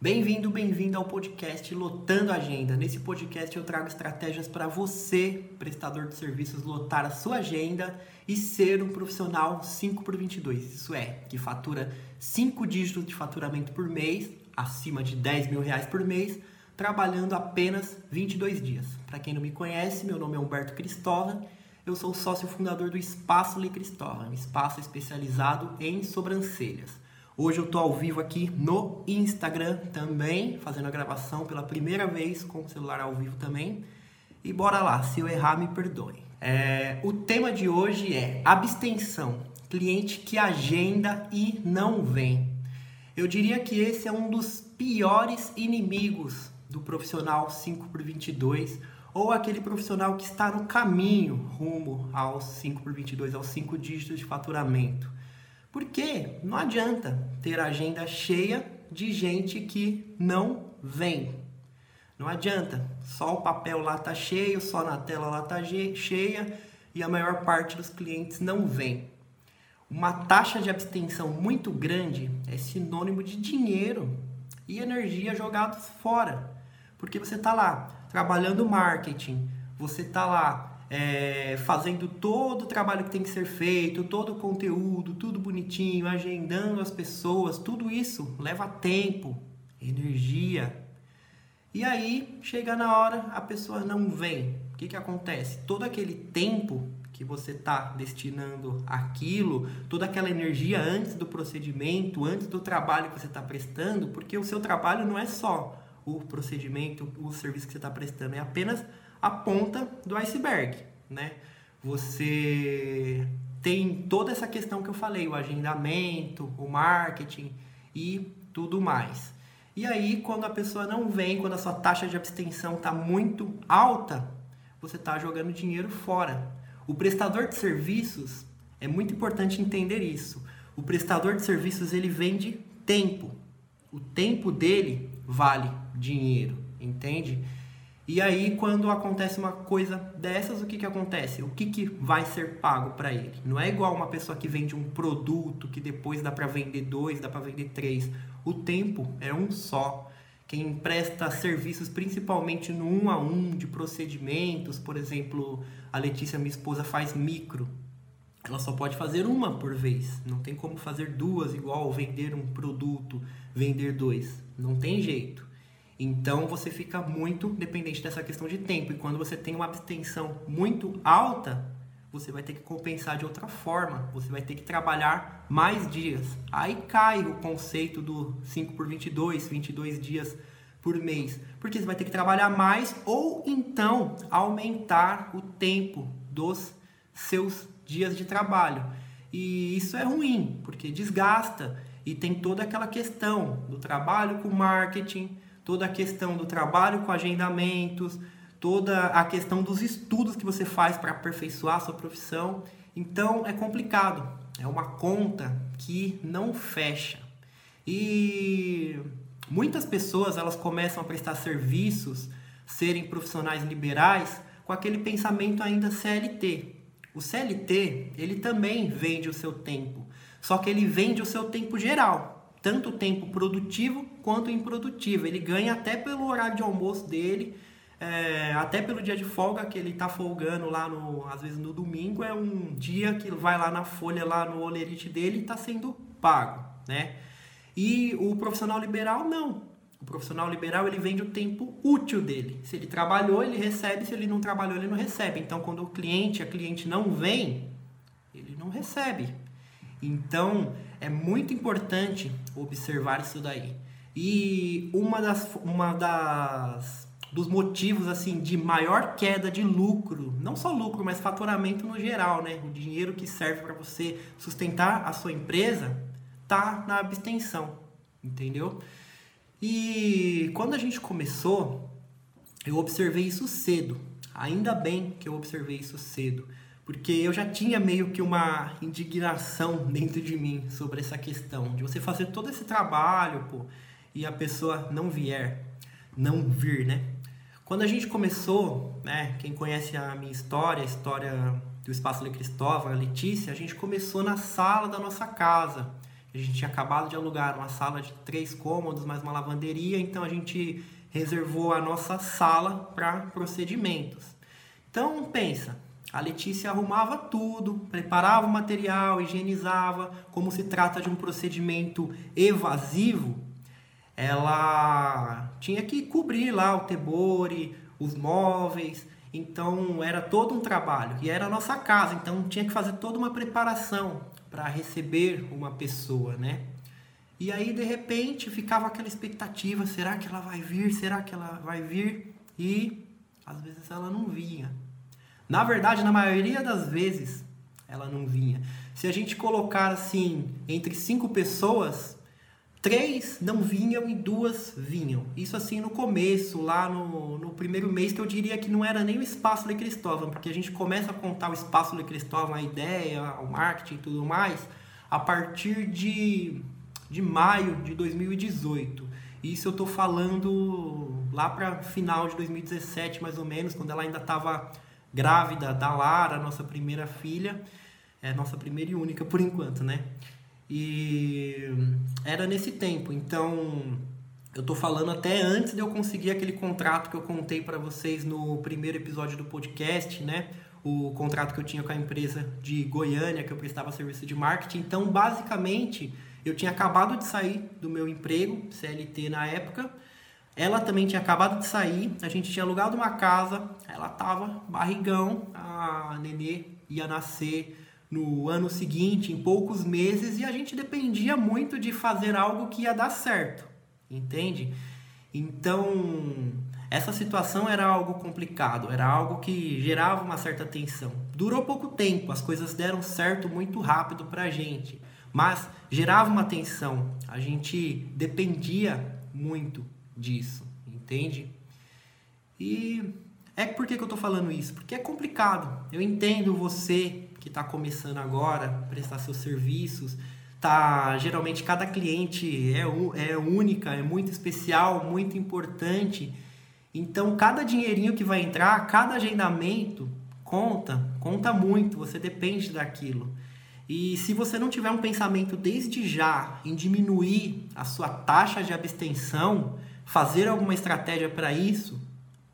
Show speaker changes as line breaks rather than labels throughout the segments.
Bem-vindo, bem-vindo ao podcast Lotando Agenda. Nesse podcast eu trago estratégias para você, prestador de serviços, lotar a sua agenda e ser um profissional 5 por 22. Isso é, que fatura 5 dígitos de faturamento por mês, acima de 10 mil reais por mês, trabalhando apenas 22 dias. Para quem não me conhece, meu nome é Humberto Cristóvão. Eu sou sócio fundador do Espaço Le Cristóvão, um espaço especializado em sobrancelhas. Hoje eu tô ao vivo aqui no Instagram também, fazendo a gravação pela primeira vez com o celular ao vivo também. E bora lá, se eu errar, me perdoe. É, o tema de hoje é abstenção. Cliente que agenda e não vem. Eu diria que esse é um dos piores inimigos do profissional 5 por 22 ou aquele profissional que está no caminho rumo aos 5 por 22, aos 5 dígitos de faturamento. Porque não adianta ter agenda cheia de gente que não vem. Não adianta, só o papel lá tá cheio, só na tela lá tá cheia e a maior parte dos clientes não vem. Uma taxa de abstenção muito grande é sinônimo de dinheiro e energia jogados fora. Porque você está lá trabalhando marketing, você está lá é, fazendo todo o trabalho que tem que ser feito, todo o conteúdo, tudo bonitinho, agendando as pessoas, tudo isso leva tempo, energia. E aí, chega na hora, a pessoa não vem. O que, que acontece? Todo aquele tempo que você está destinando aquilo, toda aquela energia antes do procedimento, antes do trabalho que você está prestando, porque o seu trabalho não é só o procedimento, o serviço que você está prestando, é apenas a ponta do iceberg, né? Você tem toda essa questão que eu falei, o agendamento, o marketing e tudo mais. E aí, quando a pessoa não vem, quando a sua taxa de abstenção está muito alta, você está jogando dinheiro fora. O prestador de serviços é muito importante entender isso. O prestador de serviços ele vende tempo. O tempo dele vale dinheiro, entende? E aí, quando acontece uma coisa dessas, o que, que acontece? O que, que vai ser pago para ele? Não é igual uma pessoa que vende um produto que depois dá para vender dois, dá para vender três. O tempo é um só. Quem presta serviços principalmente no um a um de procedimentos, por exemplo, a Letícia, minha esposa, faz micro. Ela só pode fazer uma por vez. Não tem como fazer duas igual vender um produto, vender dois. Não tem jeito. Então você fica muito dependente dessa questão de tempo. E quando você tem uma abstenção muito alta, você vai ter que compensar de outra forma. Você vai ter que trabalhar mais dias. Aí cai o conceito do 5 por 22, 22 dias por mês. Porque você vai ter que trabalhar mais ou então aumentar o tempo dos seus dias de trabalho. E isso é ruim, porque desgasta e tem toda aquela questão do trabalho com marketing, toda a questão do trabalho com agendamentos, toda a questão dos estudos que você faz para aperfeiçoar a sua profissão. Então é complicado, é uma conta que não fecha. E muitas pessoas elas começam a prestar serviços, serem profissionais liberais com aquele pensamento ainda CLT. O CLT, ele também vende o seu tempo, só que ele vende o seu tempo geral tanto tempo produtivo quanto improdutivo. Ele ganha até pelo horário de almoço dele, é, até pelo dia de folga que ele está folgando lá no, às vezes no domingo, é um dia que vai lá na folha, lá no olerite dele e está sendo pago, né? E o profissional liberal não. O profissional liberal ele vende o tempo útil dele. Se ele trabalhou, ele recebe, se ele não trabalhou, ele não recebe. Então, quando o cliente, a cliente não vem, ele não recebe. Então, é muito importante observar isso daí. E uma das, uma das dos motivos assim de maior queda de lucro, não só lucro, mas faturamento no geral, né? O dinheiro que serve para você sustentar a sua empresa tá na abstenção, entendeu? E quando a gente começou, eu observei isso cedo. Ainda bem que eu observei isso cedo porque eu já tinha meio que uma indignação dentro de mim sobre essa questão de você fazer todo esse trabalho, pô, e a pessoa não vier, não vir, né? Quando a gente começou, né, quem conhece a minha história, a história do Espaço Le Cristóvão, a Letícia, a gente começou na sala da nossa casa. A gente tinha acabado de alugar uma sala de três cômodos, mais uma lavanderia, então a gente reservou a nossa sala para procedimentos. Então pensa, a Letícia arrumava tudo, preparava o material, higienizava. Como se trata de um procedimento evasivo, ela tinha que cobrir lá o tebore, os móveis. Então era todo um trabalho e era a nossa casa, então tinha que fazer toda uma preparação para receber uma pessoa, né? E aí de repente ficava aquela expectativa, será que ela vai vir? Será que ela vai vir? E às vezes ela não vinha. Na verdade, na maioria das vezes, ela não vinha. Se a gente colocar assim, entre cinco pessoas, três não vinham e duas vinham. Isso assim no começo, lá no, no primeiro mês, que eu diria que não era nem o espaço de Cristóvão, porque a gente começa a contar o espaço de Cristóvão, a ideia, o marketing e tudo mais, a partir de, de maio de 2018. Isso eu estou falando lá para final de 2017, mais ou menos, quando ela ainda estava grávida da Lara, nossa primeira filha, é nossa primeira e única por enquanto, né? E era nesse tempo, então eu tô falando até antes de eu conseguir aquele contrato que eu contei para vocês no primeiro episódio do podcast, né? O contrato que eu tinha com a empresa de Goiânia, que eu prestava serviço de marketing. Então, basicamente, eu tinha acabado de sair do meu emprego, CLT na época, ela também tinha acabado de sair, a gente tinha alugado uma casa, ela tava barrigão, a nenê ia nascer no ano seguinte, em poucos meses, e a gente dependia muito de fazer algo que ia dar certo, entende? Então, essa situação era algo complicado, era algo que gerava uma certa tensão. Durou pouco tempo, as coisas deram certo muito rápido pra gente, mas gerava uma tensão, a gente dependia muito disso, entende? E é por que eu estou falando isso? Porque é complicado. Eu entendo você que está começando agora, prestar seus serviços, tá geralmente cada cliente é, é única, é muito especial, muito importante. Então cada dinheirinho que vai entrar, cada agendamento conta, conta muito, você depende daquilo. E se você não tiver um pensamento desde já em diminuir a sua taxa de abstenção, fazer alguma estratégia para isso,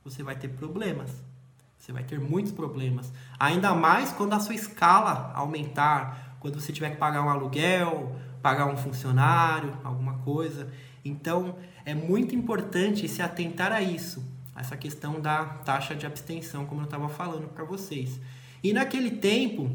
você vai ter problemas. Você vai ter muitos problemas. Ainda mais quando a sua escala aumentar, quando você tiver que pagar um aluguel, pagar um funcionário, alguma coisa. Então, é muito importante se atentar a isso, essa questão da taxa de abstenção, como eu estava falando para vocês. E naquele tempo,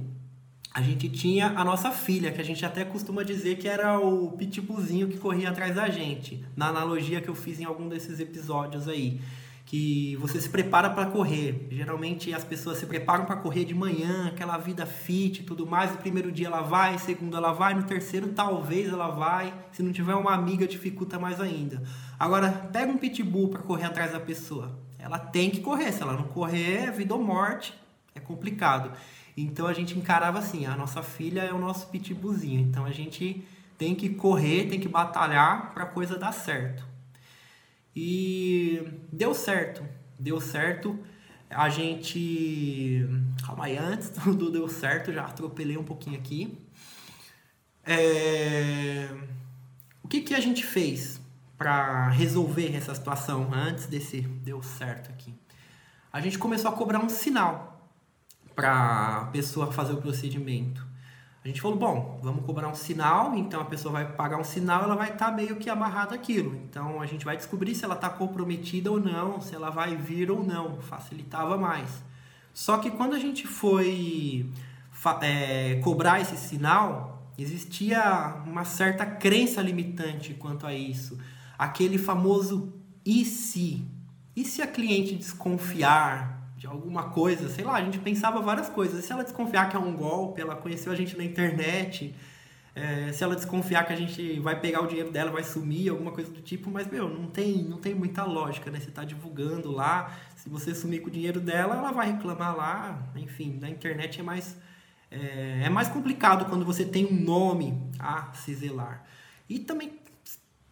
a gente tinha a nossa filha, que a gente até costuma dizer que era o pitbullzinho que corria atrás da gente, na analogia que eu fiz em algum desses episódios aí, que você se prepara para correr. Geralmente as pessoas se preparam para correr de manhã, aquela vida fit e tudo mais. No primeiro dia ela vai, no segundo ela vai, no terceiro talvez ela vai. Se não tiver uma amiga dificulta mais ainda. Agora pega um pitbull para correr atrás da pessoa. Ela tem que correr, se ela não correr, é vida ou morte. É complicado. Então a gente encarava assim, a nossa filha é o nosso pitbullzinho. Então a gente tem que correr, tem que batalhar para a coisa dar certo. E deu certo, deu certo. A gente. Calma aí, antes do deu certo, já atropelei um pouquinho aqui. É... O que, que a gente fez para resolver essa situação antes desse deu certo aqui? A gente começou a cobrar um sinal para a pessoa fazer o procedimento. Gente falou, bom, vamos cobrar um sinal, então a pessoa vai pagar um sinal, ela vai estar tá meio que amarrada aquilo. Então a gente vai descobrir se ela está comprometida ou não, se ela vai vir ou não, facilitava mais. Só que quando a gente foi é, cobrar esse sinal, existia uma certa crença limitante quanto a isso. Aquele famoso e se? E se a cliente desconfiar? De alguma coisa, sei lá, a gente pensava várias coisas. Se ela desconfiar que é um golpe, ela conheceu a gente na internet, é, se ela desconfiar que a gente vai pegar o dinheiro dela, vai sumir, alguma coisa do tipo, mas, meu, não tem, não tem muita lógica, né? Você tá divulgando lá, se você sumir com o dinheiro dela, ela vai reclamar lá, enfim, na internet é mais, é, é mais complicado quando você tem um nome a se zelar. E também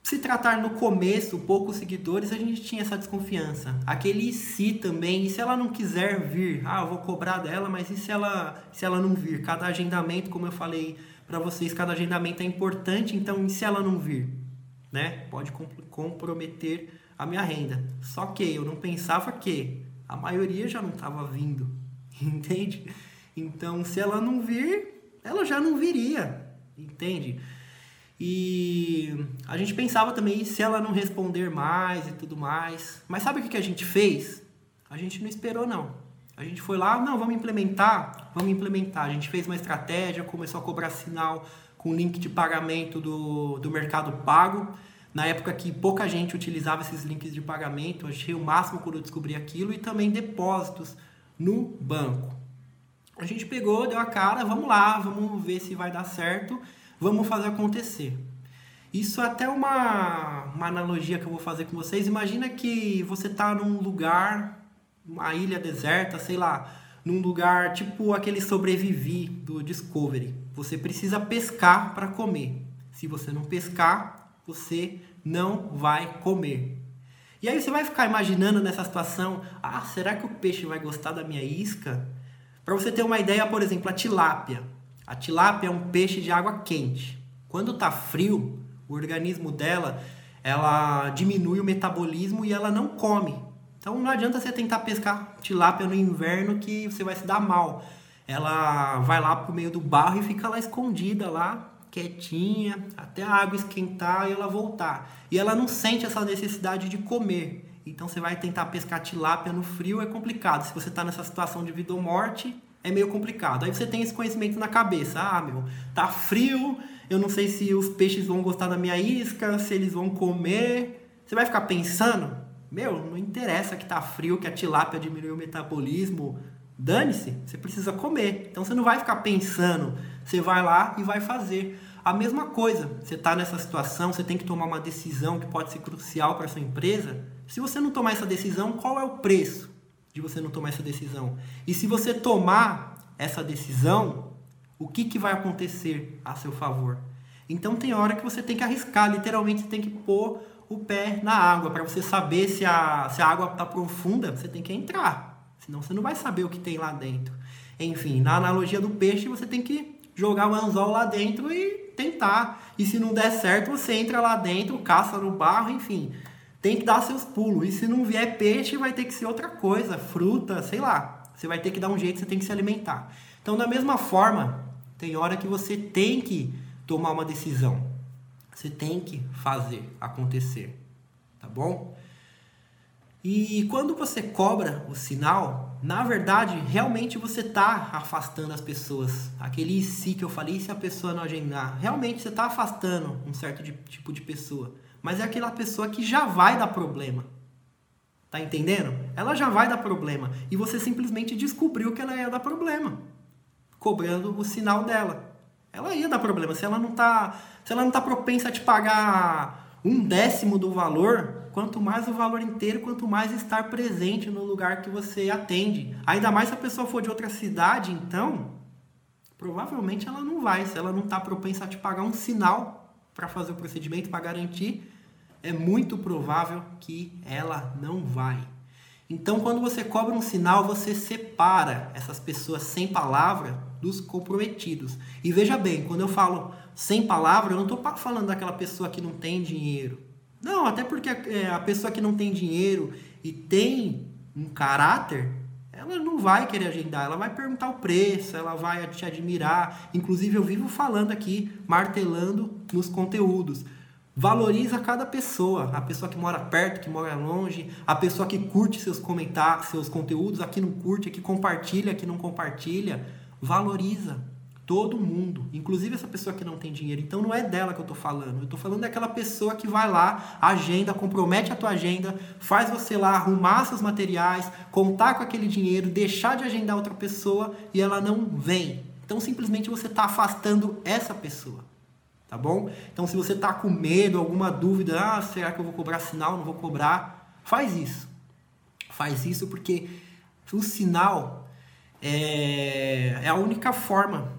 se tratar no começo poucos seguidores, a gente tinha essa desconfiança. Aquele se também, e se ela não quiser vir? Ah, eu vou cobrar dela, mas e se ela, se ela não vir? Cada agendamento, como eu falei para vocês cada agendamento é importante, então se ela não vir, né, pode comprometer a minha renda. Só que eu não pensava que a maioria já não estava vindo, entende? Então, se ela não vir, ela já não viria, entende? E a gente pensava também se ela não responder mais e tudo mais. Mas sabe o que a gente fez? A gente não esperou, não. A gente foi lá, não, vamos implementar, vamos implementar. A gente fez uma estratégia, começou a cobrar sinal com link de pagamento do, do Mercado Pago. Na época que pouca gente utilizava esses links de pagamento, achei o máximo quando eu descobri aquilo, e também depósitos no banco. A gente pegou, deu a cara, vamos lá, vamos ver se vai dar certo, vamos fazer acontecer. Isso é até uma, uma analogia que eu vou fazer com vocês. Imagina que você está num lugar, uma ilha deserta, sei lá, num lugar tipo aquele sobrevivi do Discovery. Você precisa pescar para comer. Se você não pescar, você não vai comer. E aí você vai ficar imaginando nessa situação, ah, será que o peixe vai gostar da minha isca? Para você ter uma ideia, por exemplo, a tilápia. A tilápia é um peixe de água quente. Quando está frio, o organismo dela, ela diminui o metabolismo e ela não come. Então não adianta você tentar pescar tilápia no inverno que você vai se dar mal. Ela vai lá pro meio do barro e fica lá escondida lá, quietinha, até a água esquentar e ela voltar. E ela não sente essa necessidade de comer. Então você vai tentar pescar tilápia no frio, é complicado. Se você está nessa situação de vida ou morte, é meio complicado. Aí você tem esse conhecimento na cabeça. Ah, meu, tá frio, eu não sei se os peixes vão gostar da minha isca, se eles vão comer. Você vai ficar pensando, meu, não interessa que tá frio, que a tilápia diminuiu o metabolismo. Dane-se, você precisa comer. Então você não vai ficar pensando, você vai lá e vai fazer. A mesma coisa, você está nessa situação, você tem que tomar uma decisão que pode ser crucial para sua empresa. Se você não tomar essa decisão, qual é o preço de você não tomar essa decisão? E se você tomar essa decisão, o que, que vai acontecer a seu favor? Então tem hora que você tem que arriscar, literalmente você tem que pôr o pé na água para você saber se a, se a água está profunda, você tem que entrar, senão você não vai saber o que tem lá dentro. Enfim, na analogia do peixe, você tem que jogar o anzol lá dentro e tentar. E se não der certo, você entra lá dentro, caça no barro, enfim tem que dar seus pulos. E se não vier peixe, vai ter que ser outra coisa, fruta, sei lá. Você vai ter que dar um jeito, você tem que se alimentar. Então, da mesma forma, tem hora que você tem que tomar uma decisão. Você tem que fazer acontecer, tá bom? E quando você cobra o sinal, na verdade, realmente você está afastando as pessoas. Aquele si que eu falei, se a pessoa não agendar, realmente você está afastando um certo tipo de pessoa mas é aquela pessoa que já vai dar problema. Tá entendendo? Ela já vai dar problema. E você simplesmente descobriu que ela ia dar problema. Cobrando o sinal dela. Ela ia dar problema. Se ela não tá, se ela não tá propensa a te pagar um décimo do valor, quanto mais o valor inteiro, quanto mais estar presente no lugar que você atende. Ainda mais se a pessoa for de outra cidade, então, provavelmente ela não vai. Se ela não está propensa a te pagar um sinal para fazer o procedimento, para garantir é muito provável que ela não vai. Então, quando você cobra um sinal, você separa essas pessoas sem palavra dos comprometidos. E veja bem, quando eu falo sem palavra, eu não estou falando daquela pessoa que não tem dinheiro. Não, até porque é, a pessoa que não tem dinheiro e tem um caráter, ela não vai querer agendar, ela vai perguntar o preço, ela vai te admirar. Inclusive, eu vivo falando aqui, martelando nos conteúdos. Valoriza cada pessoa, a pessoa que mora perto, que mora longe, a pessoa que curte seus comentários, seus conteúdos, a que não curte, a que compartilha, a que não compartilha. Valoriza todo mundo, inclusive essa pessoa que não tem dinheiro. Então não é dela que eu estou falando. Eu estou falando daquela pessoa que vai lá, agenda, compromete a tua agenda, faz você lá arrumar seus materiais, contar com aquele dinheiro, deixar de agendar outra pessoa e ela não vem. Então simplesmente você está afastando essa pessoa tá bom? Então, se você está com medo, alguma dúvida, ah, será que eu vou cobrar sinal, não vou cobrar? Faz isso. Faz isso porque o sinal é, é a única forma.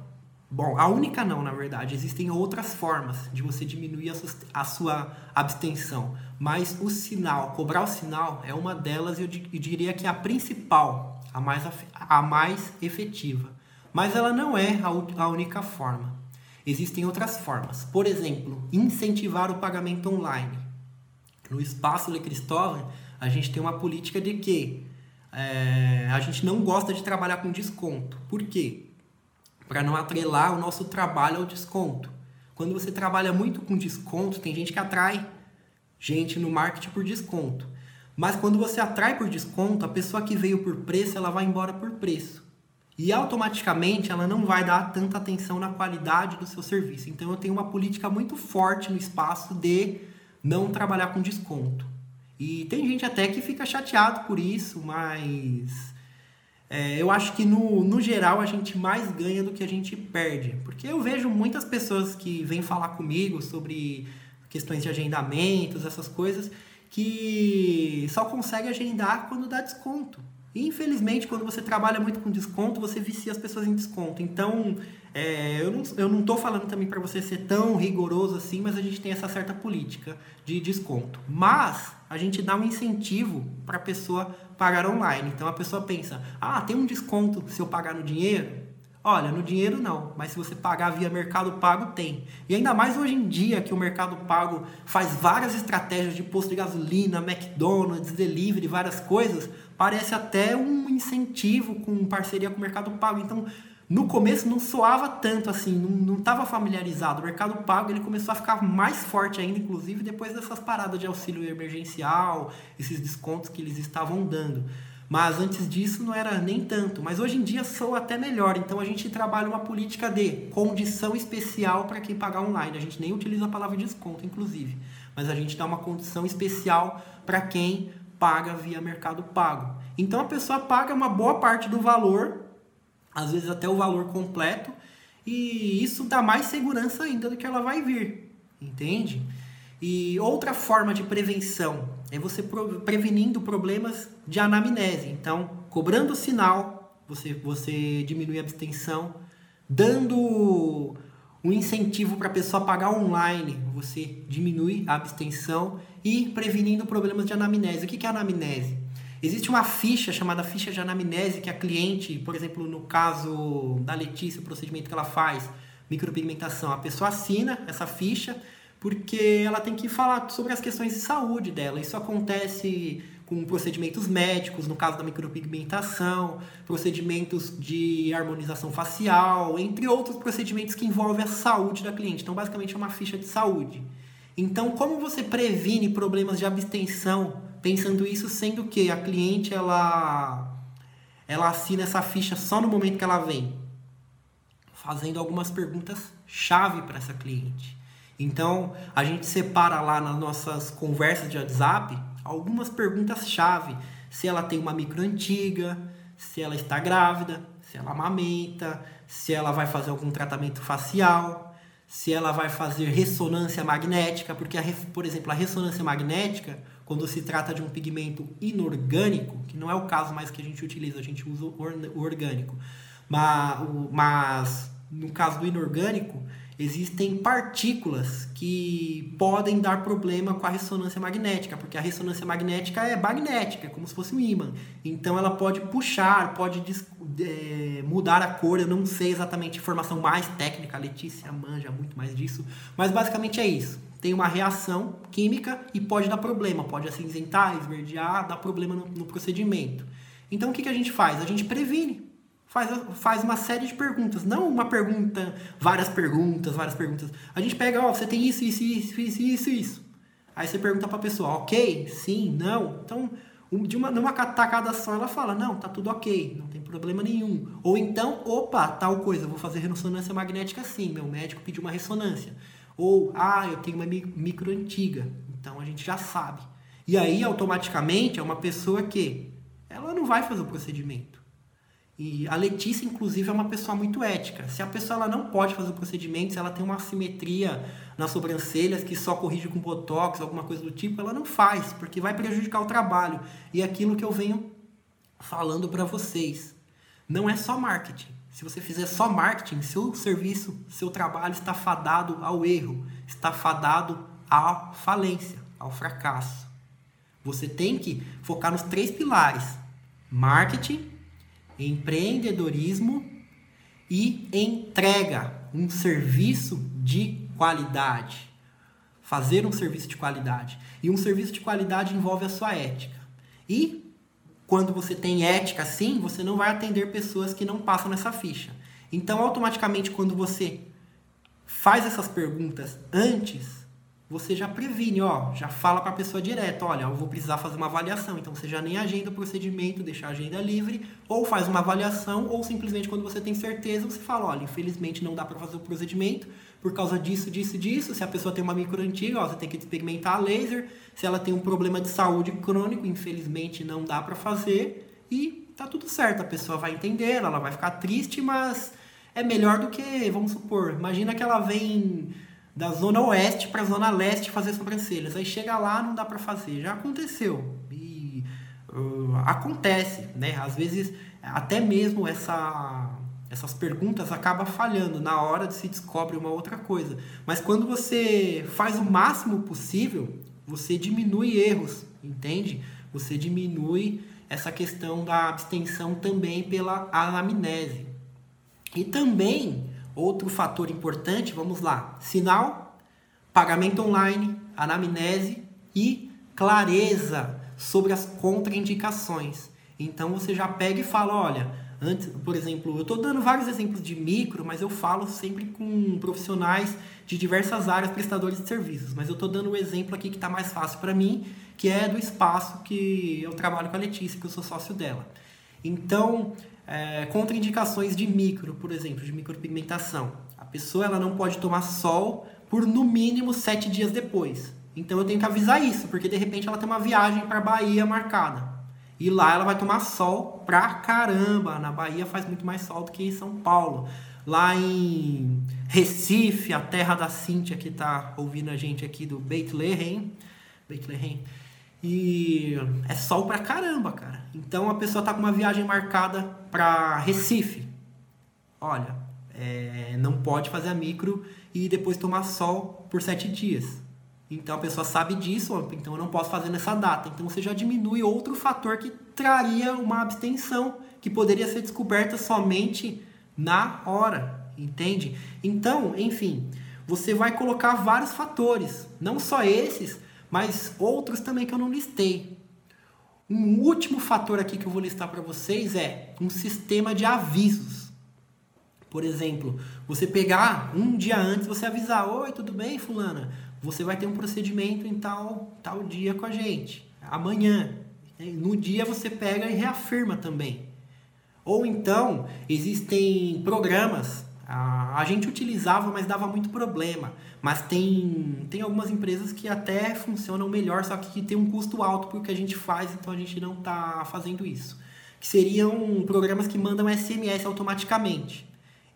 Bom, a única não, na verdade. Existem outras formas de você diminuir a sua, abstenção. Mas o sinal, cobrar o sinal, é uma delas e eu, diria que é a principal, a mais, a mais efetiva. Mas ela não é a, a única forma. existem outras formas. Por exemplo, incentivar o pagamento online. No espaço Le Cristóvão, a gente tem uma política de que é, a gente não gosta de trabalhar com desconto. Por quê? Para não atrelar o nosso trabalho ao desconto. Quando você trabalha muito com desconto, tem gente que atrai gente no marketing por desconto. Mas quando você atrai por desconto, a pessoa que veio por preço, ela vai embora por preço. E automaticamente ela não vai dar tanta atenção na qualidade do seu serviço. Então eu tenho uma política muito forte no espaço de não trabalhar com desconto. E tem gente até que fica chateado por isso, mas é, eu acho que no, no geral a gente mais ganha do que a gente perde. Porque eu vejo muitas pessoas que vêm falar comigo sobre questões de agendamentos, essas coisas, que só consegue agendar quando dá desconto. E, infelizmente, quando você trabalha muito com desconto, você vicia as pessoas em desconto. Então, é, eu, não, eu não tô falando também para você ser tão rigoroso assim, mas a gente tem essa certa política de desconto. Mas a gente dá um incentivo para a pessoa pagar online. Então a pessoa pensa: ah, tem um desconto se eu pagar no dinheiro? Olha, no dinheiro não, mas se você pagar via Mercado Pago, tem. E ainda mais hoje em dia que o Mercado Pago faz várias estratégias de posto de gasolina, McDonald's, delivery, várias coisas, parece até um incentivo com parceria com o Mercado Pago. Então, no começo não soava tanto assim, não estava familiarizado. O Mercado Pago ele começou a ficar mais forte ainda, inclusive depois dessas paradas de auxílio emergencial, esses descontos que eles estavam dando. Mas antes disso não era nem tanto. Mas hoje em dia sou até melhor. Então a gente trabalha uma política de condição especial para quem pagar online. A gente nem utiliza a palavra desconto, inclusive. Mas a gente dá uma condição especial para quem paga via Mercado Pago. Então a pessoa paga uma boa parte do valor, às vezes até o valor completo, e isso dá mais segurança ainda do que ela vai vir. Entende? E outra forma de prevenção é você prevenindo problemas de anamnese. Então, cobrando sinal, você, você diminui a abstenção, dando um incentivo para a pessoa pagar online, você diminui a abstenção e prevenindo problemas de anamnese. O que é anamnese? Existe uma ficha chamada ficha de anamnese que a cliente, por exemplo, no caso da Letícia, o procedimento que ela faz, micropigmentação, a pessoa assina essa ficha porque ela tem que falar sobre as questões de saúde dela. Isso acontece com procedimentos médicos, no caso da micropigmentação, procedimentos de harmonização facial, entre outros procedimentos que envolvem a saúde da cliente. Então, basicamente, é uma ficha de saúde. Então, como você previne problemas de abstenção, pensando isso sendo que a cliente ela ela assina essa ficha só no momento que ela vem, fazendo algumas perguntas chave para essa cliente. Então, a gente separa lá nas nossas conversas de WhatsApp algumas perguntas-chave. Se ela tem uma micro antiga, se ela está grávida, se ela amamenta, se ela vai fazer algum tratamento facial, se ela vai fazer ressonância magnética, porque, a, por exemplo, a ressonância magnética, quando se trata de um pigmento inorgânico, que não é o caso mais que a gente utiliza, a gente usa o orgânico, mas, no caso do inorgânico, existem partículas que podem dar problema com a ressonância magnética, porque a ressonância magnética é magnética, é como se fosse um ímã. Então ela pode puxar, pode é, mudar a cor. Eu não sei exatamente informação mais técnica, a Letícia manja muito mais disso, mas basicamente é isso. Tem uma reação química e pode dar problema, pode acinzentar, esverdear, dar problema no, no procedimento. Então o que, que a gente faz? A gente previne faz, faz uma série de perguntas. Não uma pergunta, várias perguntas, várias perguntas. A gente pega, ó, você tem isso, isso, isso, isso, isso, isso. Aí você pergunta pra pessoa, ok, sim, não. Então, de uma, numa tacada só, ela fala, não, tá tudo ok, não tem problema nenhum. Ou então, opa, tal coisa, vou fazer ressonância magnética sim, meu médico pediu uma ressonância. Ou, ah, eu tenho uma micro antiga. Então a gente já sabe. E aí, automaticamente, é uma pessoa que ela não vai fazer o procedimento. E a Letícia, inclusive, é uma pessoa muito ética. Se a pessoa ela não pode fazer o procedimento, se ela tem uma assimetria nas sobrancelhas que só corrige com botox, alguma coisa do tipo, ela não faz, porque vai prejudicar o trabalho. E é aquilo que eu venho falando para vocês. Não é só marketing. Se você fizer só marketing, seu serviço, seu trabalho está fadado ao erro, está fadado à falência, ao fracasso. Você tem que focar nos três pilares: marketing, empreendedorismo e entrega. um serviço de qualidade. Fazer um serviço de qualidade. E um serviço de qualidade envolve a sua ética. E quando você tem ética sim, você não vai atender pessoas que não passam nessa ficha. Então, automaticamente, quando você faz essas perguntas antes, você já previne, ó, já fala para a pessoa direto, olha, eu vou precisar fazer uma avaliação, então você já nem agenda o procedimento, deixa a agenda livre, ou faz uma avaliação, ou simplesmente quando você tem certeza, você fala, olha, infelizmente não dá para fazer o procedimento por causa disso, disso, disso. Se a pessoa tem uma micro antiga, ó, você tem que experimentar laser. Se ela tem um problema de saúde crônico, infelizmente não dá para fazer e tá tudo certo, a pessoa vai entender, ela vai ficar triste, mas é melhor do que, vamos supor, imagina que ela vem da zona oeste para a zona leste fazer sobrancelhas. Aí chega lá, não dá para fazer. Já aconteceu. E uh, acontece, né? Às vezes até mesmo essa essas perguntas acaba falhando na hora de se descobre uma outra coisa. Mas quando você faz o máximo possível, você diminui erros, entende? Você diminui essa questão da abstenção também pela anamnese. E também Outro fator importante, vamos lá: sinal, pagamento online, anamnese e clareza sobre as contraindicações. Então você já pega e fala, olha, antes, por exemplo, eu estou dando vários exemplos de micro, mas eu falo sempre com profissionais de diversas áreas, prestadores de serviços. Mas eu estou dando o um exemplo aqui que está mais fácil para mim, que é do espaço que eu trabalho com a Letícia, que eu sou sócio dela. Então, é, contraindicações de micro, por exemplo, de micropigmentação. A pessoa ela não pode tomar sol por no mínimo sete dias depois. Então eu tenho que avisar isso, porque de repente ela tem uma viagem para Bahia marcada. E lá ela vai tomar sol pra caramba. Na Bahia faz muito mais sol do que em São Paulo. Lá em Recife, a terra da Cíntia que está ouvindo a gente aqui do Bethlehem. Bethlehem e é sol pra caramba, cara. Então a pessoa tá com uma viagem marcada para Recife. Olha, é, não pode fazer a micro e depois tomar sol por sete dias. Então a pessoa sabe disso, então eu não posso fazer nessa data. Então você já diminui outro fator que traria uma abstenção que poderia ser descoberta somente na hora, entende? Então, enfim, você vai colocar vários fatores, não só esses, mas outros também que eu não listei. Um último fator aqui que eu vou listar para vocês é um sistema de avisos. Por exemplo, você pegar um dia antes, você avisar: Oi, tudo bem, Fulana? Você vai ter um procedimento em tal, tal dia com a gente, amanhã. No dia você pega e reafirma também. Ou então, existem programas a, a gente utilizava, mas dava muito problema. Mas tem, tem algumas empresas que até funcionam melhor, só que tem um custo alto porque a gente faz, então a gente não está fazendo isso. Que seriam programas que mandam SMS automaticamente.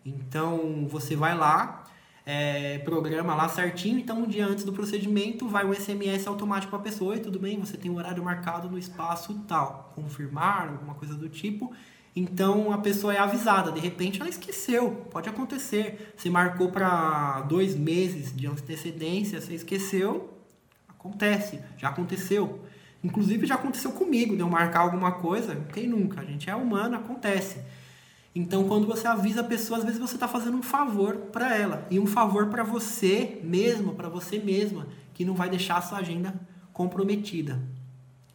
Então você vai lá, é, programa lá certinho, então um dia antes do procedimento vai um SMS automático para a pessoa, e tudo bem, você tem um horário marcado no espaço tal, confirmar, alguma coisa do tipo, então a pessoa é avisada, de repente ela esqueceu, pode acontecer. Você marcou para dois meses de antecedência, você esqueceu, acontece, já aconteceu. Inclusive já aconteceu comigo, de eu marcar alguma coisa, quem nunca? A gente é humano, acontece. Então quando você avisa a pessoa, às vezes você está fazendo um favor para ela e um favor para você mesmo, para você mesma, que não vai deixar a sua agenda comprometida.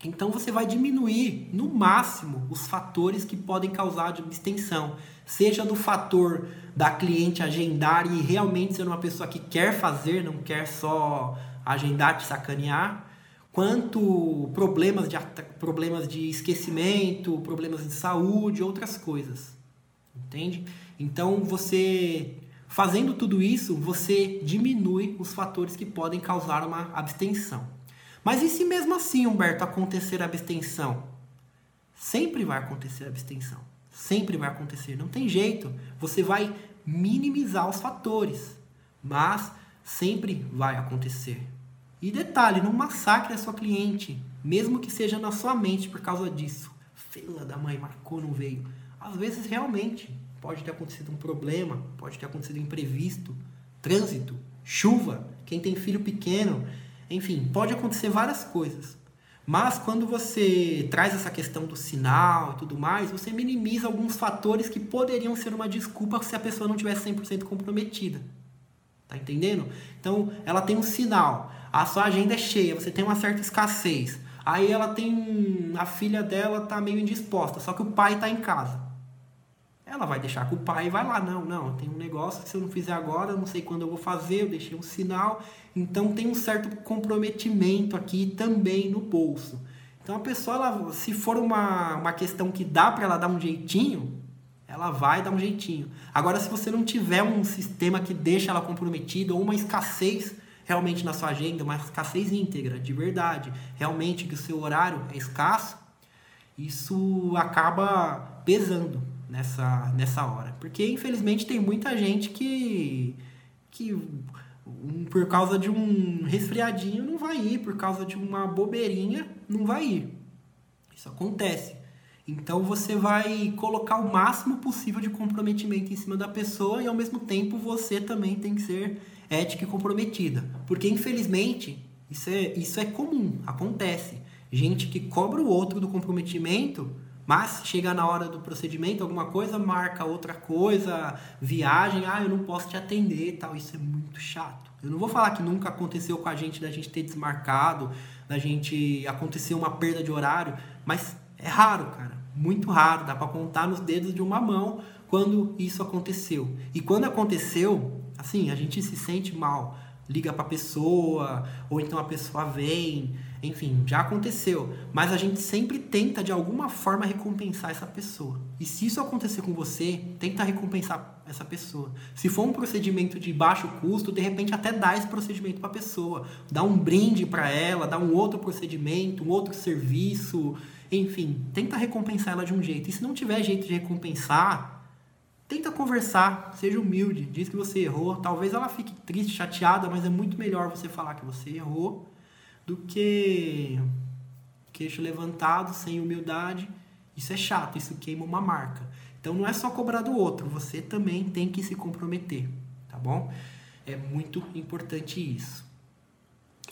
Então você vai diminuir no máximo os fatores que podem causar abstenção, seja do fator da cliente agendar e realmente ser uma pessoa que quer fazer, não quer só agendar te sacanear, quanto problemas de problemas de esquecimento, problemas de saúde, outras coisas. Entende? Então você fazendo tudo isso, você diminui os fatores que podem causar uma abstenção. Mas e se mesmo assim, Humberto, acontecer abstenção? Sempre vai acontecer abstenção. Sempre vai acontecer. Não tem jeito. Você vai minimizar os fatores. Mas sempre vai acontecer. E detalhe, não massacre a sua cliente. Mesmo que seja na sua mente por causa disso. Fila da mãe, marcou, não veio. Às vezes realmente pode ter acontecido um problema, pode ter acontecido imprevisto, trânsito, chuva. Quem tem filho pequeno enfim, pode acontecer várias coisas. Mas quando você traz essa questão do sinal e tudo mais, você minimiza alguns fatores que poderiam ser uma desculpa se a pessoa não tivesse 100% comprometida. Tá entendendo? Então, ela tem um sinal, a sua agenda é cheia, você tem uma certa escassez. Aí ela tem a filha dela tá meio indisposta, só que o pai tá em casa. Ela vai deixar com o pai e vai lá, não, não, tem um negócio que se eu não fizer agora, não sei quando eu vou fazer, eu deixei um sinal. Então tem um certo comprometimento aqui também no bolso. Então a pessoa, ela, se for uma, uma questão que dá para ela dar um jeitinho, ela vai dar um jeitinho. Agora, se você não tiver um sistema que deixa ela comprometida ou uma escassez realmente na sua agenda, uma escassez íntegra, de verdade, realmente que o seu horário é escasso, isso acaba pesando nessa, nessa hora. Porque, infelizmente, tem muita gente que, que um, por causa de um resfriadinho não vai ir, por causa de uma bobeirinha não vai ir. Isso acontece. Então você vai colocar o máximo possível de comprometimento em cima da pessoa e ao mesmo tempo você também tem que ser ética e comprometida. Porque infelizmente isso é, isso é comum, acontece. Gente que cobra o outro do comprometimento mas chega na hora do procedimento, alguma coisa, marca outra coisa, viagem, ah, eu não posso te atender tal. Isso é muito chato. Eu não vou falar que nunca aconteceu com a gente da gente ter desmarcado, da gente acontecer uma perda de horário, mas é raro, cara. Muito raro. Dá para contar nos dedos de uma mão quando isso aconteceu. E quando aconteceu, assim, a gente se sente mal. Liga para pessoa, ou então a pessoa vem, enfim, já aconteceu. Mas a gente sempre tenta, de alguma forma, recompensar essa pessoa. E se isso acontecer com você, tenta recompensar essa pessoa. Se for um procedimento de baixo custo, de repente até dá esse procedimento para a pessoa. Dá um brinde para ela, dá um outro procedimento, um outro serviço. Enfim, tenta recompensar ela de um jeito. E se não tiver jeito de recompensar, tenta conversar, seja humilde, diz que você errou. Talvez ela fique triste, chateada, mas é muito melhor você falar que você errou do que queixo levantado, sem humildade. Isso é chato, isso queima uma marca. Então não é só cobrar do outro, você também tem que se comprometer, tá bom? É muito importante isso.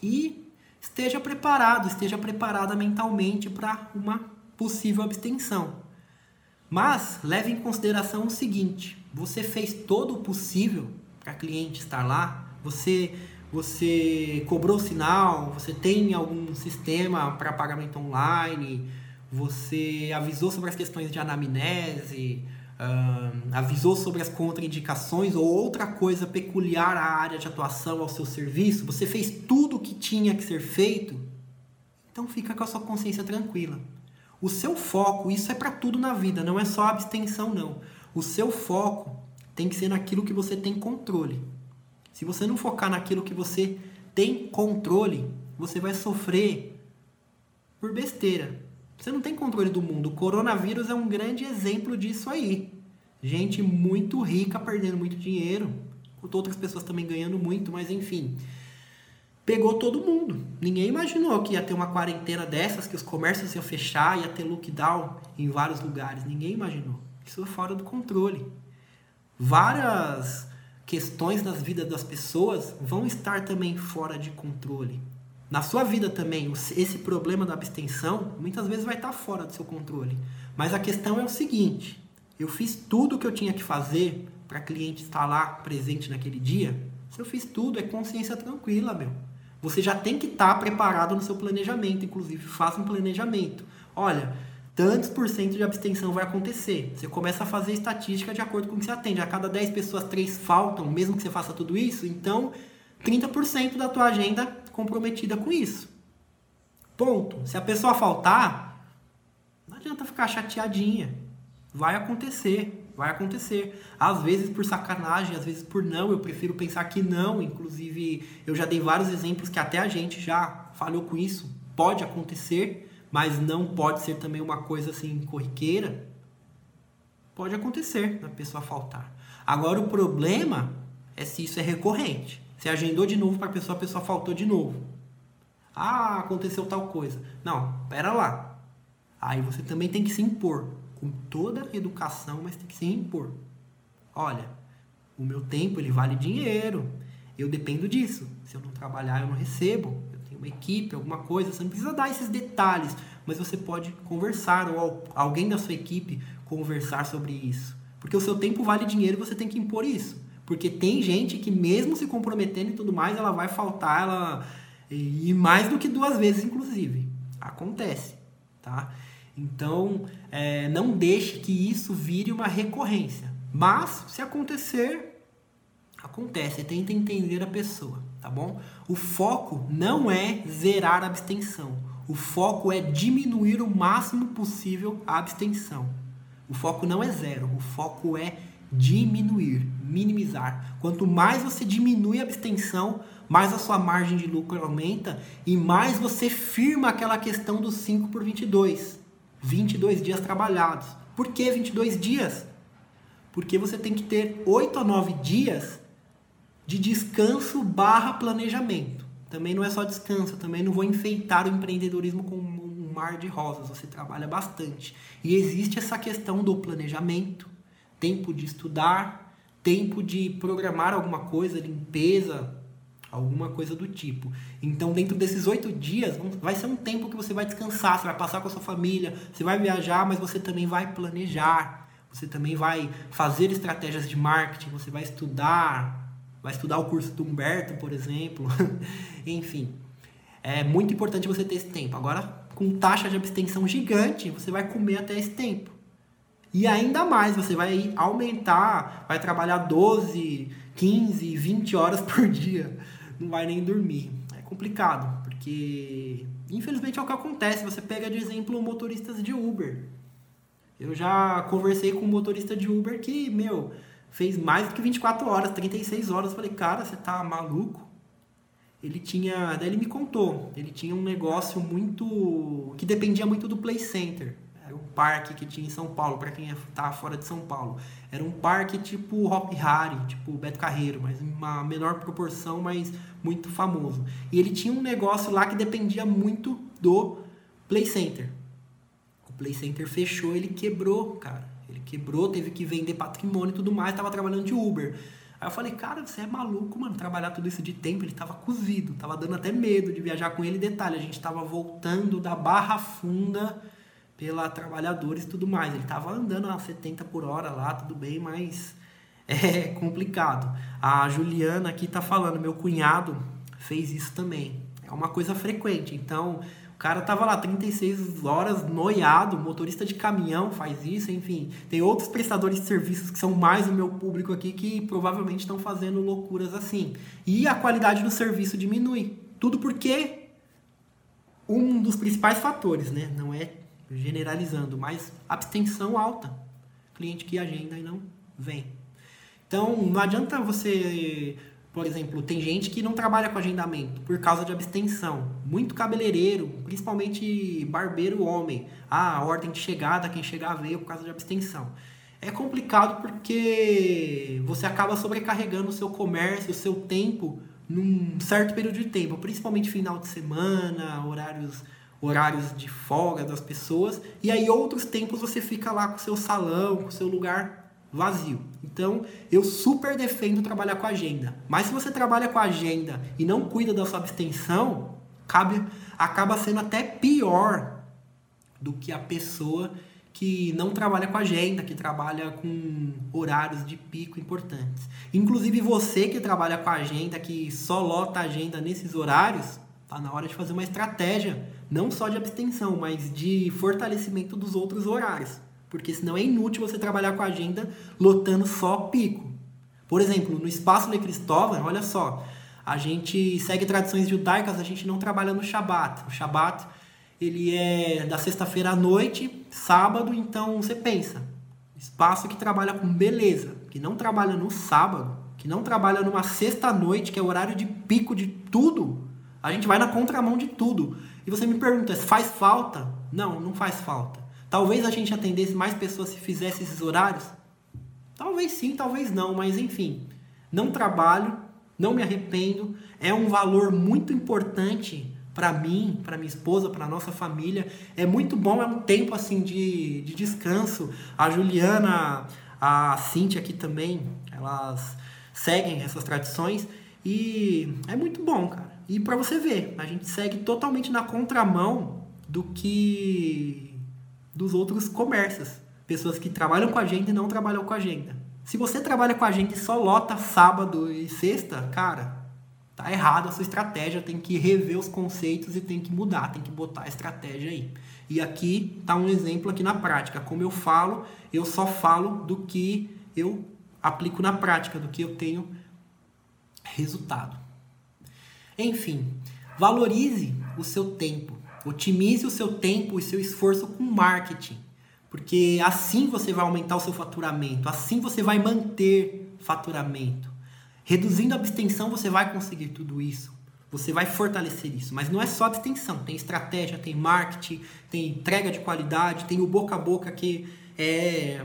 E esteja preparado, esteja preparada mentalmente para uma possível abstenção. Mas leve em consideração o seguinte: você fez todo o possível para cliente estar lá, você você cobrou sinal, você tem algum sistema para pagamento online, você avisou sobre as questões de anamnese, uh, avisou sobre as contraindicações ou outra coisa peculiar à área de atuação ao seu serviço, você fez tudo o que tinha que ser feito, então fica com a sua consciência tranquila. O seu foco, isso é para tudo na vida, não é só abstenção não. O seu foco tem que ser naquilo que você tem controle. Se você não focar naquilo que você tem controle, você vai sofrer por besteira. Você não tem controle do mundo. O coronavírus é um grande exemplo disso aí. Gente muito rica perdendo muito dinheiro, outras pessoas também ganhando muito, mas enfim. Pegou todo mundo. Ninguém imaginou que ia ter uma quarentena dessas, que os comércios iam fechar, ia ter lockdown em vários lugares. Ninguém imaginou. Isso é fora do controle. Várias questões nas vidas das pessoas vão estar também fora de controle. Na sua vida também, esse problema da abstenção muitas vezes vai estar fora do seu controle. Mas a questão é o seguinte: eu fiz tudo o que eu tinha que fazer para cliente estar lá presente naquele dia. Se eu fiz tudo, é consciência tranquila, meu. Você já tem que estar preparado no seu planejamento, inclusive faça um planejamento. Olha, tantos por cento de abstenção vai acontecer. Você começa a fazer estatística de acordo com o que você atende. A cada 10 pessoas, 3 faltam, mesmo que você faça tudo isso, então 30% da tua agenda comprometida com isso. Ponto. Se a pessoa faltar, não adianta ficar chateadinha. Vai acontecer, vai acontecer. Às vezes por sacanagem, às vezes por não. Eu prefiro pensar que não. Inclusive, eu já dei vários exemplos que até a gente já falhou com isso. Pode acontecer mas não pode ser também uma coisa assim corriqueira. Pode acontecer a pessoa faltar. Agora o problema é se isso é recorrente. Você agendou de novo para a pessoa, a pessoa faltou de novo. Ah, aconteceu tal coisa. Não, pera lá. Aí você também tem que se impor. Com toda educação, mas tem que se impor. Olha, o meu tempo ele vale dinheiro. Eu dependo disso. Se eu não trabalhar, eu não recebo uma equipe, alguma coisa, você não precisa dar esses detalhes, mas você pode conversar ou alguém da sua equipe conversar sobre isso. Porque o seu tempo vale dinheiro e você tem que impor isso. Porque tem gente que mesmo se comprometendo e tudo mais, ela vai faltar, ela e mais do que duas vezes inclusive. Acontece, tá? Então, é, não deixe que isso vire uma recorrência. Mas, se acontecer, acontece. Tenta entender a pessoa, tá bom? O foco não é zerar a abstenção. O foco é diminuir o máximo possível a abstenção. O foco não é zero, o foco é diminuir, minimizar. Quanto mais você diminui a abstenção, mais a sua margem de lucro aumenta e mais você firma aquela questão dos 5 por 22. 22 dias trabalhados. Por que 22 dias? Porque você tem que ter 8 a 9 dias de descanso barra planejamento. Também não é só descanso, também não vou enfeitar o empreendedorismo com um mar de rosas, você trabalha bastante. E existe essa questão do planejamento, tempo de estudar, tempo de programar alguma coisa, limpeza, alguma coisa do tipo. Então, dentro desses oito dias, vai ser um tempo que você vai descansar, você vai passar com a sua família, você vai viajar, mas você também vai planejar, você também vai fazer estratégias de marketing, você vai estudar, vai estudar o curso do Humberto, por exemplo. Enfim, é muito importante você ter esse tempo. Agora, com taxa de abstenção gigante, você vai comer até esse tempo. E ainda mais, você vai aumentar, vai trabalhar 12, 15, 20 horas por dia não vai nem dormir. É complicado, porque infelizmente é o que acontece. Você pega de exemplo motoristas de Uber. Eu já conversei com um motorista de Uber que, meu, fez mais do que 24 horas, 36 horas. Eu falei, cara, você tá maluco? Ele tinha. Daí ele me contou. Ele tinha um negócio muito. que dependia muito do Play Center um parque que tinha em São Paulo, para quem tá fora de São Paulo. Era um parque tipo Hop Harry, tipo Beto Carreiro, mas uma menor proporção, mas muito famoso. E ele tinha um negócio lá que dependia muito do Play Center. O Play Center fechou, ele quebrou, cara. Quebrou, teve que vender patrimônio e tudo mais, tava trabalhando de Uber. Aí eu falei, cara, você é maluco, mano, trabalhar tudo isso de tempo. Ele tava cozido, tava dando até medo de viajar com ele. Detalhe, a gente tava voltando da Barra Funda pela trabalhadores e tudo mais. Ele estava andando a 70 por hora lá, tudo bem, mas é complicado. A Juliana aqui está falando, meu cunhado fez isso também. É uma coisa frequente. Então, o cara tava lá 36 horas noiado, motorista de caminhão faz isso, enfim. Tem outros prestadores de serviços que são mais o meu público aqui que provavelmente estão fazendo loucuras assim. E a qualidade do serviço diminui. Tudo porque um dos principais fatores, né? Não é generalizando, mas abstenção alta. Cliente que agenda e não vem. Então, não adianta você, por exemplo, tem gente que não trabalha com agendamento por causa de abstenção. Muito cabeleireiro, principalmente barbeiro homem. Ah, a ordem de chegada, quem chegar veio por causa de abstenção. É complicado porque você acaba sobrecarregando o seu comércio, o seu tempo num certo período de tempo, principalmente final de semana, horários horários de folga das pessoas, e aí outros tempos você fica lá com o seu salão, com o seu lugar vazio. Então, eu super defendo trabalhar com agenda. Mas se você trabalha com agenda e não cuida da sua abstenção, cabe, acaba sendo até pior do que a pessoa que não trabalha com agenda, que trabalha com horários de pico importantes. Inclusive você que trabalha com agenda, que só lota agenda nesses horários, tá na hora de fazer uma estratégia não só de abstenção, mas de fortalecimento dos outros horários. Porque senão é inútil você trabalhar com a agenda lotando só pico. Por exemplo, no Espaço Le Cristóvão, olha só, a gente segue tradições judaicas, a gente não trabalha no Shabat. O Shabat, ele é da sexta-feira à noite, sábado, então você pensa, espaço que trabalha com beleza, que não trabalha no sábado, que não trabalha numa sexta-noite, que é o horário de pico de tudo, a gente vai na contramão de tudo. E você me pergunta, faz falta? Não, não faz falta. Talvez a gente atendesse mais pessoas se fizesse esses horários? Talvez sim, talvez não, mas enfim. Não trabalho, não me arrependo, é um valor muito importante para mim, para minha esposa, para nossa família. É muito bom, é um tempo assim de, de descanso. A Juliana, a Cintia aqui também, elas seguem essas tradições e é muito bom, cara E para você ver, a gente segue totalmente na contramão do que dos outros comércios. Pessoas que trabalham com agenda e não trabalham com agenda. Se você trabalha com agenda e só lota sábado e sexta, cara, tá errado a sua estratégia, tem que rever os conceitos e tem que mudar, tem que botar a estratégia aí. E aqui tá um exemplo aqui na prática, como eu falo, eu só falo do que eu aplico na prática, do que eu tenho resultado. Enfim, valorize o seu tempo, otimize o seu tempo e seu esforço com marketing, porque assim você vai aumentar o seu faturamento, assim você vai manter faturamento. Reduzindo a abstenção, você vai conseguir tudo isso. Você vai fortalecer isso. Mas não é só abstenção. Tem estratégia, tem marketing, tem entrega de qualidade, tem o boca a boca que é,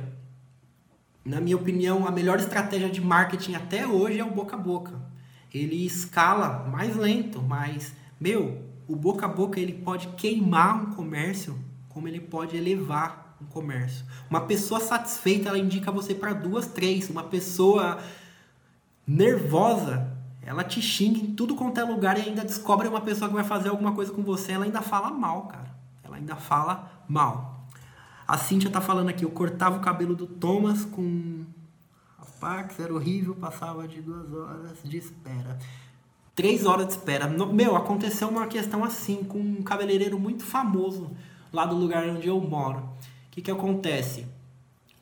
na minha opinião, a melhor estratégia de marketing até hoje é o boca a boca. Ele escala mais lento, mas, meu, o boca a boca ele pode queimar um comércio, como ele pode elevar um comércio. Uma pessoa satisfeita, ela indica você para duas, três. Uma pessoa nervosa, ela te xinga em tudo quanto é lugar e ainda descobre uma pessoa que vai fazer alguma coisa com você, ela ainda fala mal, cara. Ela ainda fala mal. A Cintia tá falando aqui, eu cortava o cabelo do Thomas com Pax, era horrível, passava de duas horas de espera. Três horas de espera. Meu, aconteceu uma questão assim, com um cabeleireiro muito famoso lá do lugar onde eu moro. O que que acontece?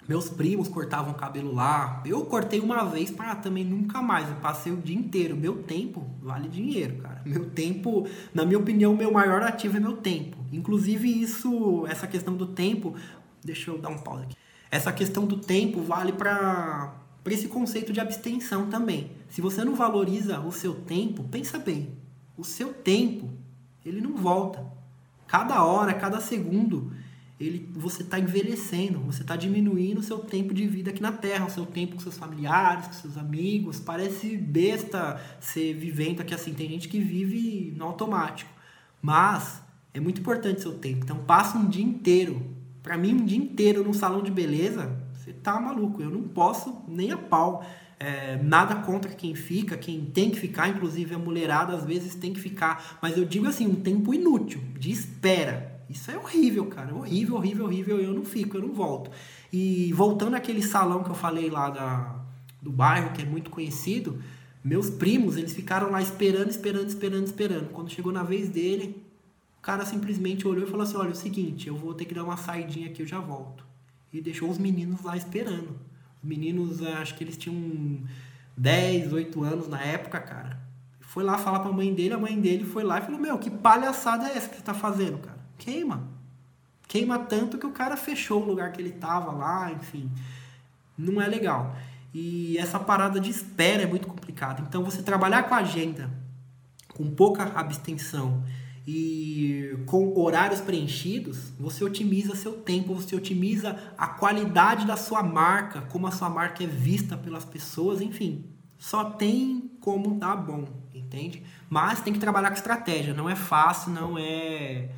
Meus primos cortavam cabelo lá. Eu cortei uma vez para também nunca mais. Eu passei o dia inteiro. Meu tempo vale dinheiro, cara. Meu tempo, na minha opinião, meu maior ativo é meu tempo. Inclusive isso, essa questão do tempo, deixa eu dar um pause aqui. Essa questão do tempo vale para para esse conceito de abstenção também. Se você não valoriza o seu tempo, pensa bem. O seu tempo, ele não volta. Cada hora, cada segundo, ele, você está envelhecendo, você está diminuindo o seu tempo de vida aqui na Terra, o seu tempo com seus familiares, com seus amigos. Parece besta ser vivendo aqui assim. Tem gente que vive no automático. Mas é muito importante o seu tempo. Então passa um dia inteiro. Para mim, um dia inteiro num salão de beleza, tá maluco. Eu não posso nem a pau. É, nada contra quem fica, quem tem que ficar, inclusive a mulherada às vezes tem que ficar. Mas eu digo assim, um tempo inútil, de espera isso é horrível, cara. Horrível, horrível, horrível. Eu não fico, eu não volto. E voltando àquele salão que eu falei lá da, do bairro, que é muito conhecido, meus primos, eles ficaram lá esperando, esperando, esperando, esperando. Quando chegou na vez dele, o cara simplesmente olhou e falou assim: Olha, é o seguinte, eu vou ter que dar uma saidinha aqui, eu já volto. E deixou os meninos lá esperando. Os meninos, acho que eles tinham 10, 8 anos na época, cara. Foi lá falar pra mãe dele, a mãe dele foi lá e falou: Meu, que palhaçada é essa que você tá fazendo, cara? Queima. Queima tanto que o cara fechou o lugar que ele tava lá, enfim. Não é legal. E essa parada de espera é muito complicada. Então, você trabalhar com agenda, com pouca abstenção e com horários preenchidos, você otimiza seu tempo, você otimiza a qualidade da sua marca, como a sua marca é vista pelas pessoas, enfim. Só tem como dar bom, entende? Mas tem que trabalhar com estratégia. Não é fácil, não é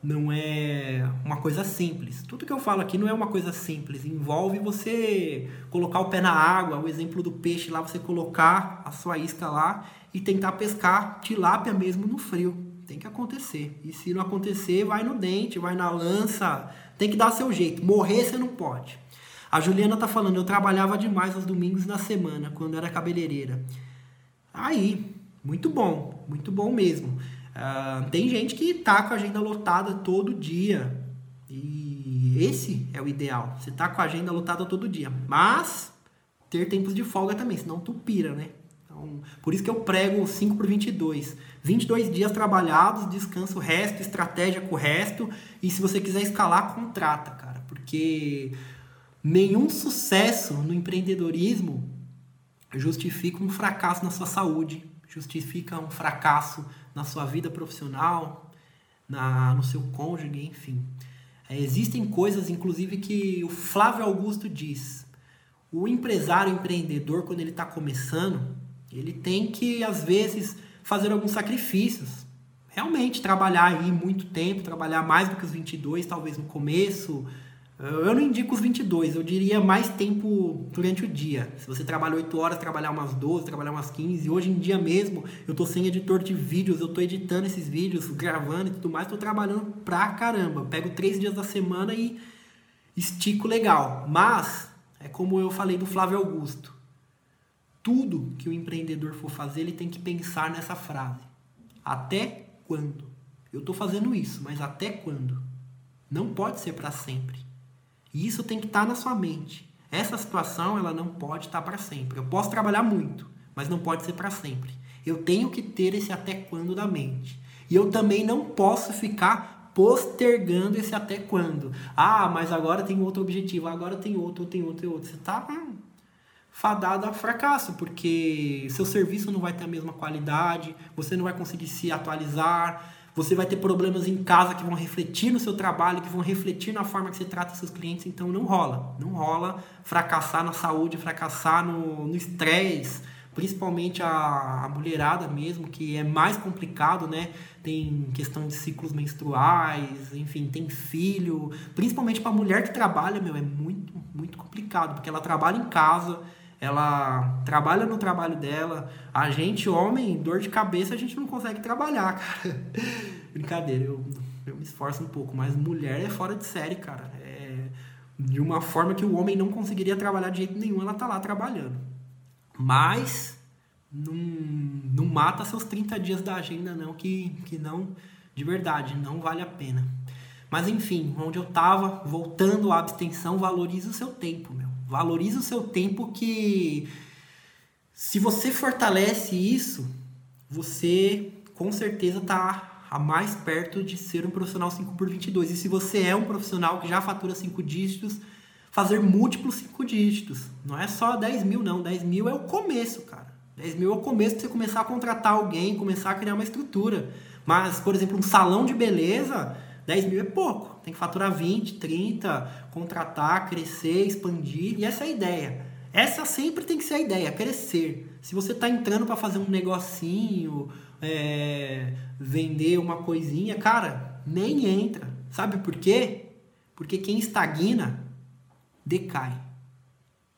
não é uma coisa simples. Tudo que eu falo aqui não é uma coisa simples. Envolve você colocar o pé na água, o exemplo do peixe lá, você colocar a sua isca lá e tentar pescar tilápia mesmo no frio. Tem que acontecer. E se não acontecer, vai no dente, vai na lança. Tem que dar seu jeito. Morrer você não pode. A Juliana tá falando, eu trabalhava demais aos domingos na semana, quando era cabeleireira. Aí, muito bom, muito bom mesmo. Uh, tem gente que tá com a agenda lotada todo dia. E esse é o ideal. Você tá com a agenda lotada todo dia. Mas ter tempos de folga também, senão tu pira, né? Então, por isso que eu prego 5 por 22. 22 dias trabalhados, descanso o resto, estratégia com o resto. E se você quiser escalar, contrata, cara. Porque nenhum sucesso no empreendedorismo justifica um fracasso na sua saúde, justifica um fracasso na sua vida profissional, na, no seu cônjuge, enfim. É, existem coisas, inclusive, que o Flávio Augusto diz. O empresário o empreendedor, quando ele está começando, ele tem que, às vezes, fazer alguns sacrifícios. Realmente, trabalhar aí muito tempo, trabalhar mais do que os 22, talvez no começo, Eu não indico os 22, eu diria mais tempo durante o dia. Se você trabalha 8 horas, trabalhar umas 12, trabalhar umas 15. Hoje em dia mesmo, eu tô sem editor de vídeos, eu tô editando esses vídeos, gravando e tudo mais, tô trabalhando pra caramba. Pego 3 dias da semana e estico legal. Mas, é como eu falei do Flávio Augusto. Tudo que o empreendedor for fazer, ele tem que pensar nessa frase. Até quando? Eu tô fazendo isso, mas até quando? Não pode ser para sempre. E isso tem que estar tá na sua mente. Essa situação ela não pode estar tá para sempre. Eu posso trabalhar muito, mas não pode ser para sempre. Eu tenho que ter esse até quando da mente. E eu também não posso ficar postergando esse até quando. Ah, mas agora tem outro objetivo, agora tem outro, tem outro, tem outro. Você está hum, fadado a fracasso, porque seu serviço não vai ter a mesma qualidade, você não vai conseguir se atualizar, você vai ter problemas em casa que vão refletir no seu trabalho, que vão refletir na forma que você trata seus clientes. Então não rola. Não rola fracassar na saúde, fracassar no estresse. Principalmente a, a mulherada mesmo, que é mais complicado, né? Tem questão de ciclos menstruais, enfim, tem filho. Principalmente para a mulher que trabalha, meu, é muito, muito complicado, porque ela trabalha em casa, ela trabalha no trabalho dela. A gente, homem, dor de cabeça, a gente não consegue trabalhar, cara. Brincadeira, eu, eu me esforço um pouco, mas mulher é fora de série, cara. É de uma forma que o homem não conseguiria trabalhar de jeito nenhum, ela tá lá trabalhando. Mas não, não mata seus 30 dias da agenda, não, que, que não, de verdade, não vale a pena. Mas enfim, onde eu tava, voltando à abstenção, valorize o seu tempo, meu. Valorize o seu tempo que se você fortalece isso, você com certeza está a mais perto de ser um profissional 5 por 22. E se você é um profissional que já fatura 5 dígitos, fazer múltiplos 5 dígitos. Não é só 10 mil, não. 10 mil é o começo, cara. 10 mil é o começo para você começar a contratar alguém, começar a criar uma estrutura. Mas, por exemplo, um salão de beleza, 10 mil é pouco. Tem que faturar 20, 30, contratar, crescer, expandir. E essa é a ideia. Essa sempre tem que ser a ideia, crescer. Se você está entrando para fazer um negocinho, é, vender uma coisinha, cara, nem entra. Sabe por quê? Porque quem estagna decai.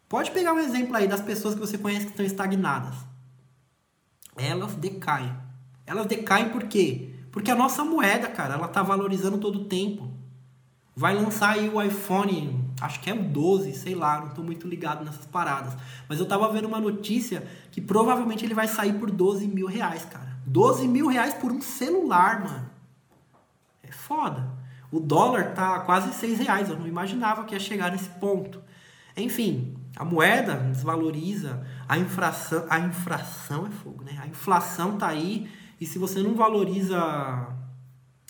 Pode pegar um exemplo aí das pessoas que você conhece que estão estagnadas. Elas decaem. Elas decaem por quê? Porque a nossa moeda, cara, ela tá valorizando todo o tempo. Vai lançar aí o iPhone, acho que é o 12, sei lá, não tô muito ligado nessas paradas. Mas eu tava vendo uma notícia que provavelmente ele vai sair por 12 mil reais, cara. 12 mil reais por um celular, mano. É foda. O dólar tá quase 6 reais. Eu não imaginava que ia chegar nesse ponto. Enfim, a moeda desvaloriza, a infração, a infração é fogo, né? A inflação tá aí e se você não valoriza,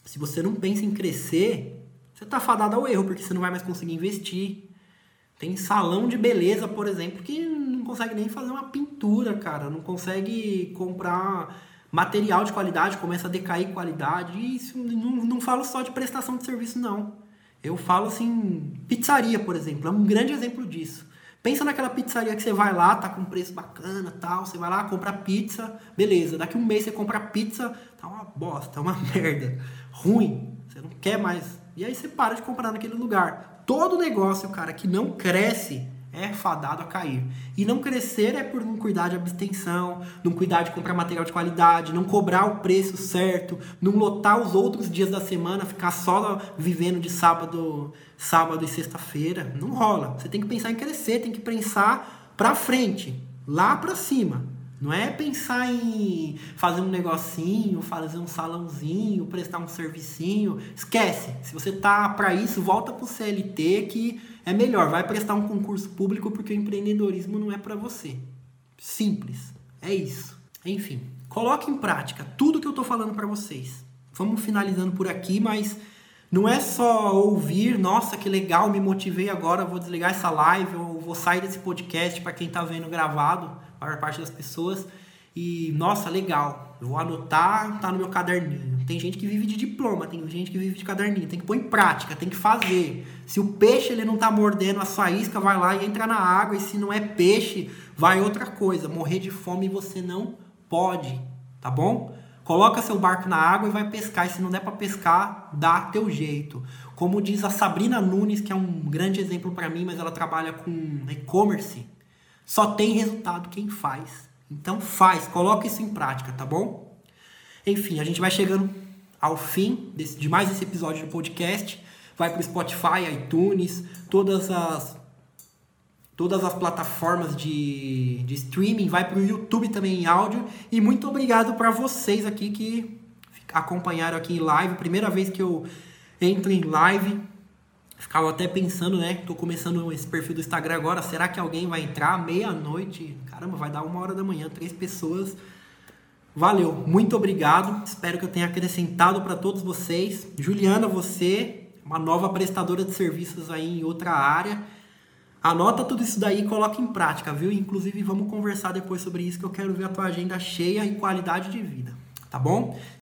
se você não pensa em crescer, você está fadado ao erro, porque você não vai mais conseguir investir. Tem salão de beleza, por exemplo, que não consegue nem fazer uma pintura, cara. Não consegue comprar material de qualidade, começa a decair qualidade. E isso não, não falo só de prestação de serviço, não. Eu falo assim, pizzaria, por exemplo, é um grande exemplo disso. Pensa naquela pizzaria que você vai lá, tá com preço bacana tal. Você vai lá, compra pizza, beleza. Daqui um mês você compra pizza, tá uma bosta, uma merda. Ruim, você não quer mais. E aí você para de comprar naquele lugar. Todo negócio, cara, que não cresce é fadado a cair. E não crescer é por não cuidar de abstenção, não cuidar de comprar material de qualidade, não cobrar o preço certo, não lotar os outros dias da semana, ficar só vivendo de sábado, sábado e sexta-feira. Não rola. Você tem que pensar em crescer, tem que pensar para frente, lá para cima. Não é pensar em fazer um negocinho, fazer um salãozinho, prestar um servicinho. Esquece. Se você tá para isso, volta pro CLT que é melhor. Vai prestar um concurso público porque o empreendedorismo não é para você. Simples. É isso. Enfim, coloque em prática tudo que eu tô falando para vocês. Vamos finalizando por aqui, mas não é só ouvir, nossa, que legal, me motivei agora, vou desligar essa live ou vou sair desse podcast para quem tá vendo gravado maior parte das pessoas. E, nossa, legal, eu vou anotar, tá no meu caderninho. Tem gente que vive de diploma, tem gente que vive de caderninho. Tem que pôr em prática, tem que fazer. Se o peixe ele não tá mordendo a sua isca, vai lá e entra na água. E se não é peixe, vai outra coisa. Morrer de fome você não pode, tá bom? Coloca seu barco na água e vai pescar. E se não der para pescar, dá teu jeito. Como diz a Sabrina Nunes, que é um grande exemplo para mim, mas ela trabalha com e-commerce, só tem resultado quem faz. Então faz, coloca isso em prática, tá bom? Enfim, a gente vai chegando ao fim desse, de mais esse episódio do podcast. Vai para o Spotify, iTunes, todas as todas as plataformas de, de streaming, vai para o YouTube também em áudio. E muito obrigado para vocês aqui que acompanharam aqui em live. Primeira vez que eu entro em live. Ficava até pensando, né? Tô começando esse perfil do Instagram agora. Será que alguém vai entrar meia-noite? Caramba, vai dar uma hora da manhã, três pessoas. Valeu, muito obrigado. Espero que eu tenha acrescentado para todos vocês. Juliana, você, uma nova prestadora de serviços aí em outra área. Anota tudo isso daí e coloca em prática, viu? Inclusive, vamos conversar depois sobre isso, que eu quero ver a tua agenda cheia e qualidade de vida, tá bom?